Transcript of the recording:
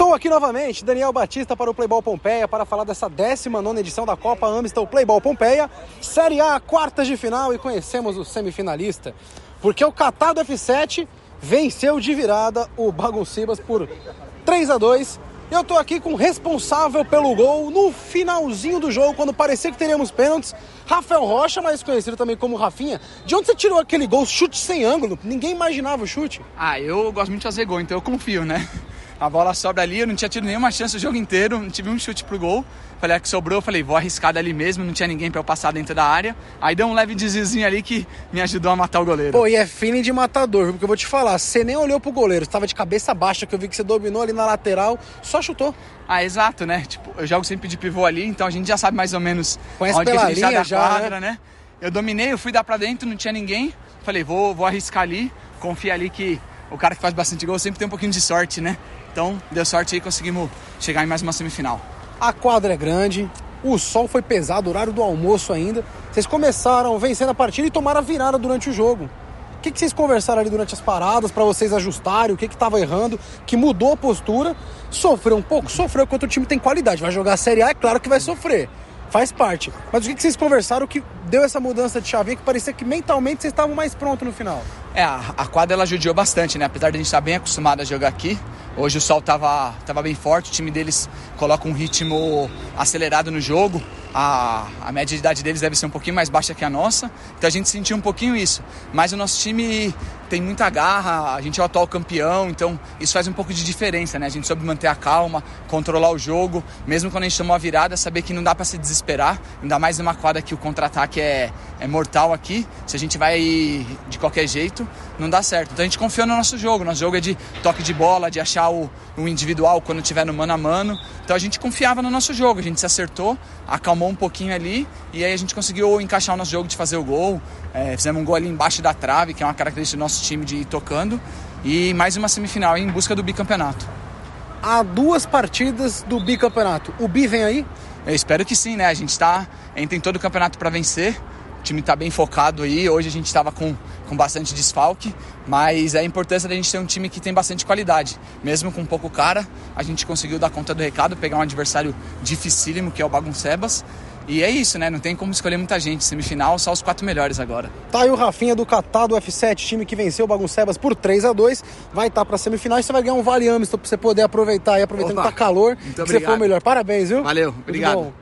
Estou aqui novamente, Daniel Batista para o Playball Pompeia para falar dessa 19 edição da Copa Amistel Playball Pompeia, Série A, quartas de final e conhecemos o semifinalista, porque o Catado F7 venceu de virada o Baguncibas por 3 a 2 eu tô aqui com o responsável pelo gol no finalzinho do jogo, quando parecia que teríamos pênaltis. Rafael Rocha, mais conhecido também como Rafinha. De onde você tirou aquele gol, chute sem ângulo? Ninguém imaginava o chute. Ah, eu gosto muito de fazer gol, então eu confio, né? A bola sobra ali, eu não tinha tido nenhuma chance o jogo inteiro, não tive um chute pro gol. Falei, a ah, que sobrou, eu falei, vou arriscar dali mesmo, não tinha ninguém para eu passar dentro da área. Aí deu um leve desviozinho ali que me ajudou a matar o goleiro. Pô, e é feeling de matador? Porque eu vou te falar, você nem olhou pro goleiro, estava de cabeça baixa, que eu vi que você dominou ali na lateral, só chutou. Ah, exato, né? Tipo, eu jogo sempre de pivô ali, então a gente já sabe mais ou menos Conhece onde pela a gente linha, já, quadra, né? né? Eu dominei, eu fui dar pra dentro, não tinha ninguém. Falei, vou, vou arriscar ali, confia ali que o cara que faz bastante gol sempre tem um pouquinho de sorte, né? Então deu sorte aí, conseguimos chegar em mais uma semifinal. A quadra é grande, o sol foi pesado, horário do almoço ainda. Vocês começaram vencendo a partida e tomaram a virada durante o jogo. O que, que vocês conversaram ali durante as paradas para vocês ajustarem? O que estava errando? Que mudou a postura? Sofreu um pouco? Sofreu, enquanto o time tem qualidade. Vai jogar a Série A, é claro que vai sofrer faz parte. Mas o que, vocês conversaram que deu essa mudança de chavinha que parecia que mentalmente vocês estavam mais prontos no final? É, a quadra ela judiou bastante, né? Apesar de a gente estar bem acostumado a jogar aqui, hoje o sol tava, tava bem forte, o time deles coloca um ritmo acelerado no jogo a, a média de idade deles deve ser um pouquinho mais baixa que a nossa, então a gente sentiu um pouquinho isso. Mas o nosso time tem muita garra, a gente é o atual campeão, então isso faz um pouco de diferença, né? A gente soube manter a calma, controlar o jogo, mesmo quando a gente tomou a virada, saber que não dá para se desesperar, ainda mais numa quadra que o contra-ataque é, é mortal aqui. Se a gente vai de qualquer jeito, não dá certo. Então a gente confiou no nosso jogo, nosso jogo é de toque de bola, de achar o, o individual quando tiver no mano a mano. Então a gente confiava no nosso jogo, a gente se acertou, acalmou acalmou um pouquinho ali e aí a gente conseguiu encaixar o nosso jogo de fazer o gol. É, fizemos um gol ali embaixo da trave, que é uma característica do nosso time de ir tocando. E mais uma semifinal em busca do bicampeonato. Há duas partidas do bicampeonato. O bi vem aí? Eu espero que sim, né? A gente está entra em todo o campeonato para vencer. O time está bem focado aí. Hoje a gente estava com, com bastante desfalque, mas é a importância da gente ter um time que tem bastante qualidade. Mesmo com pouco cara, a gente conseguiu dar conta do recado, pegar um adversário dificílimo que é o Baguncebas. E é isso, né? Não tem como escolher muita gente. Semifinal, só os quatro melhores agora. Tá aí o Rafinha do Catado F7, time que venceu o Baguncebas por 3 a 2 Vai estar tá pra semifinal e você vai ganhar um Vale Amiston pra você poder aproveitar aí, aproveitando Opa, que tá calor. Muito que obrigado. você for o melhor. Parabéns, viu? Valeu, obrigado.